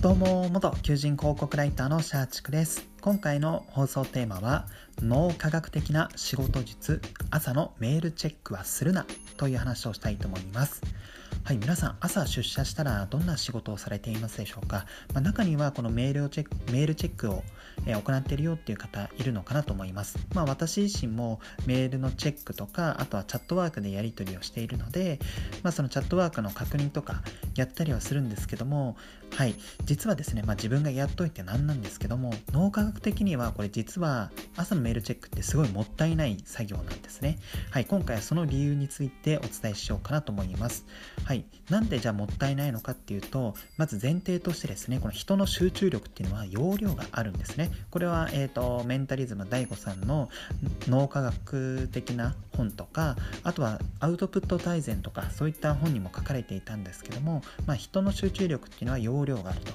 どうも元求人広告ライターのシャーチクです。今回の放送テーマは脳科学的な仕事術。朝のメールチェックはするなという話をしたいと思います。はい、皆さん朝出社したらどんな仕事をされていますでしょうか、まあ、中にはこのメールをチェックメールチェックを、え、行っているよっていう方いるのかなと思います。まあ、私自身もメールのチェックとかあとはチャットワークでやり取りをしているので、まあ、そのチャットワークの確認とかやったりはするんですけどもはい実はですね、まあ、自分がやっといて何なんですけども脳科学的にはこれ実は朝のメールチェックってすごいもったいない作業なんですね。はい、今回はその理由についてお伝えしようかなと思います。はい、なんでじゃあもったいないのかっていうとまず前提としてですねこの人の集中力っていうのは容量があるんですね。これは、えーと、メンタリズム DAIGO さんの脳科学的な本とかあとはアウトプット大全とかそういった本にも書かれていたんですけども、まあ、人の集中力っていうのは容量があると、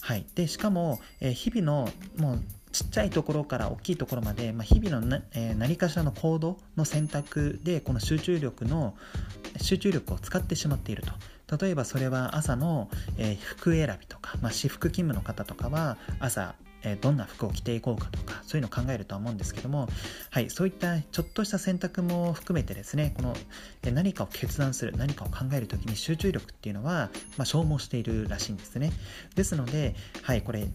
はい、でしかも、えー、日々のもうちっちゃいところから大きいところまで、まあ、日々のな、えー、何かしらの行動の選択でこの集中力の集中力を使ってしまっていると。例えばそれは朝の、え、服選びとか、まあ、私服勤務の方とかは朝えどんな服を着ていこうかとかそういうのを考えるとは思うんですけども、はい、そういったちょっとした選択も含めてですねこの、え何かを決断する何かを考える時に集中力っていうのは、まあ、消耗しているらしいんですね。ですので、はい、これ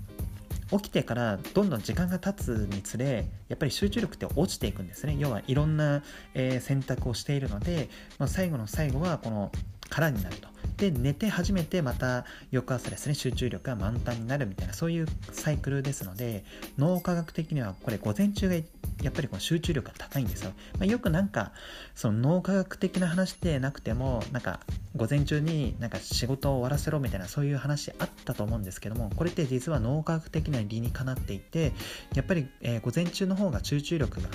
起きてからどんどん時間が経つにつれやっぱり集中力って落ちていくんですね。要はいろんな、え、選択をしているので、まあ、最後の最後はこの空になると。で寝て初めてまた翌朝ですね集中力が満タンになるみたいなそういうサイクルですので脳科学的にはこれ午前中がやっぱりこの集中力が高いんですよ、まあ、よくなんかその脳科学的な話でなくてもなんか午前中になんか仕事を終わらせろみたいなそういう話あったと思うんですけどもこれって実は脳科学的な理にかなっていてやっぱり、えー、午前中の方が集中力が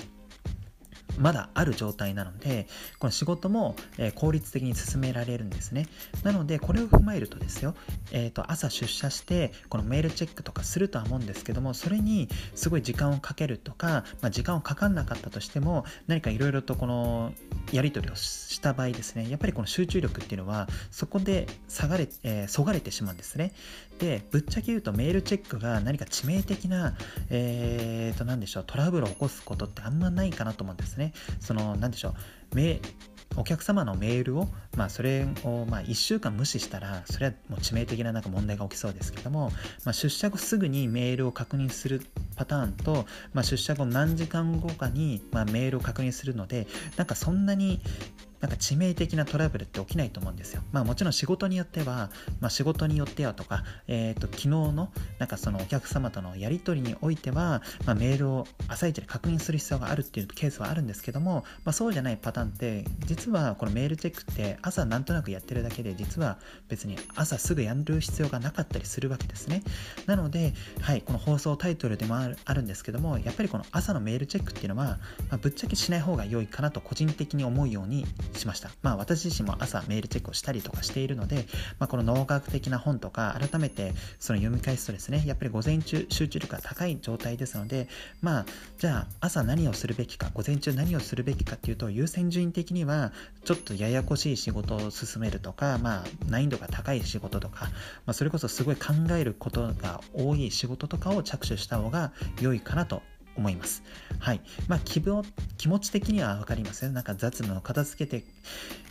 まだある状態なのでこの仕事も、え効率的に進められるんですね。なのでこれを踏まえるとですよ、えー、と朝出社してこのメールチェックとかするとは思うんですけどもそれにすごい時間をかけるとか、まあ、時間をかかんなかったとしても何かいろいろとこのやり取りをした場合ですねやっぱりこの集中力っていうのはそこで下がれ、えー、そがれてしまうんですね。でぶっちゃけ言うとメールチェックが何か致命的なえー、と何でしょうトラブルを起こすことってあんまないかなと思うんですね。その何でしょうお客様のメールを、まあ、それをまあ1週間無視したらそれはもう致命的ななんか問題が起きそうですけども、まあ、出社後すぐにメールを確認するパターンと、まあ、出社後何時間後かにまあメールを確認するのでなんかそんなになんか致命的なトラブルって起きないと思うんですよ。まあもちろん仕事によっては、まあ仕事によってはとか、えっ、ー、と昨日のなんかそのお客様とのやり取りにおいては、まあ、メールを朝一で確認する必要があるっていうケースはあるんですけども、まあそうじゃないパターンって、実はこのメールチェックって朝なんとなくやってるだけで、実は別に朝すぐやる必要がなかったりするわけですね。なので、はい、この放送タイトルでもあるあるんですけども、やっぱりこの朝のメールチェックっていうのは、まあ、ぶっちゃけしない方が良いかなと個人的に思うようにしました。まあ私自身も朝メールチェックをしたりとかしているので、まあ、この脳科学的な本とか改めてその読み返すとですね、やっぱり午前中集中力が高い状態ですので、まあじゃあ朝何をするべきか、午前中何をするべきかっていうと優先順位的にはちょっとややこしい仕事を進めるとか、まあ難易度が高い仕事とか、まあ、それこそすごい考えることが多い仕事とかを着手した方が良いかなと思います。はい。まあ気分、気持ち的にはわかりますよ。なんか雑務を片付けて、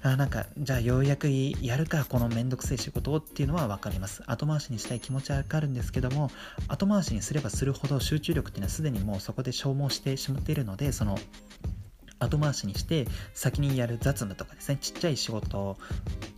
あなんか、じゃあようやくやるか、このめんどくさい仕事をっていうのはわかります。後回しにしたい気持ちはわかるんですけども、後回しにすればするほど集中力っていうのはすでにもうそこで消耗してしまっているので、その、後回しにして先にやる雑務とかですねちっちゃい仕事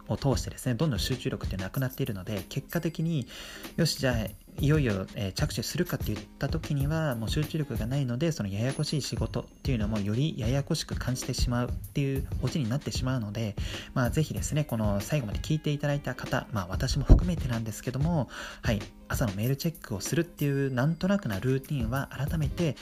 を通してですねどんどん集中力ってなくなっているので結果的によしじゃあいよいよ、えー、着手するかって言った時にはもう集中力がないのでそのややこしい仕事っていうのもよりややこしく感じてしまうっていうオチになってしまうので、まあ、ぜひですねこの最後まで聞いていただいた方、まあ、私も含めてなんですけども、はい、朝のメールチェックをするっていうなんとなくなルーティンは改めて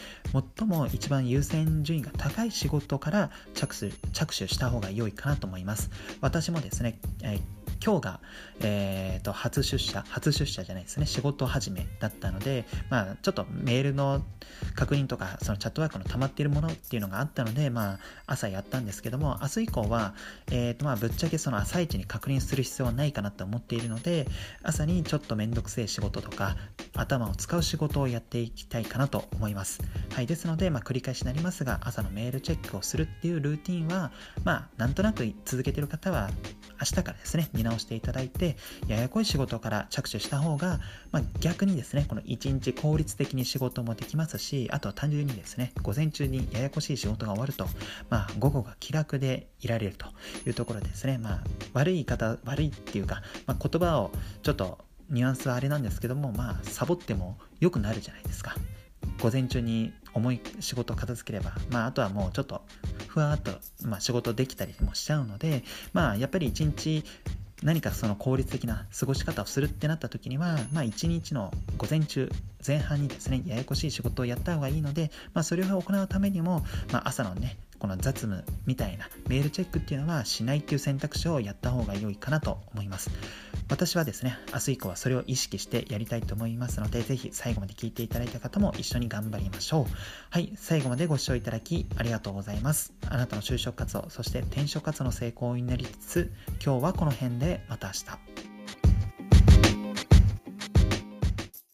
最も一番優先順位が高い仕事から着手着手した方が良いかなと思います。私もですね、えー今日が、えーと、初出社初出社じゃないですね。仕事始めだったので、まあ、ちょっとメールの確認とかそのチャットワークの溜まっているものっていうのがあったので、まあ、朝やったんですけども明日以降は、えーとまあ、ぶっちゃけその朝一に確認する必要はないかなと思っているので朝にちょっとめんどくせえ仕事とか頭を使う仕事をやっていきたいかなと思います、はい、ですので、まあ、繰り返しになりますが朝のメールチェックをするっていうルーティンは、まあ、なんとなく続けてる方は明日からですね見直していただいてややこい仕事から着手した方が、まあ、逆にですねこの一日効率的に仕事もできますしあとは単純にですね午前中にややこしい仕事が終わると、まあ、午後が気楽でいられるというところですね、まあ、悪い言い方悪いっていうか、まあ、言葉をちょっとニュアンスはあれなんですけどもまあサボっても良くなるじゃないですか。午前中に重い仕事を片付ければ、まあ、あとはもうちょっとふわっと、まあ、仕事できたりもしちゃうので、まあ、やっぱり一日何かその効率的な過ごし方をするってなった時には、まあ、一日の午前中前半にですねややこしい仕事をやった方がいいので、まあ、それを行うためにも、まあ、朝のねこの雑務みたいなメールチェックっていうのはしないっていう選択肢をやった方が良いかなと思います。私はですね明日以降はそれを意識してやりたいと思いますので是非最後まで聞いていただいた方も一緒に頑張りましょう。はい最後までご視聴いただきありがとうございます。あなたの就職活動そして転職活動の成功になりつつ今日はこの辺でまた明日。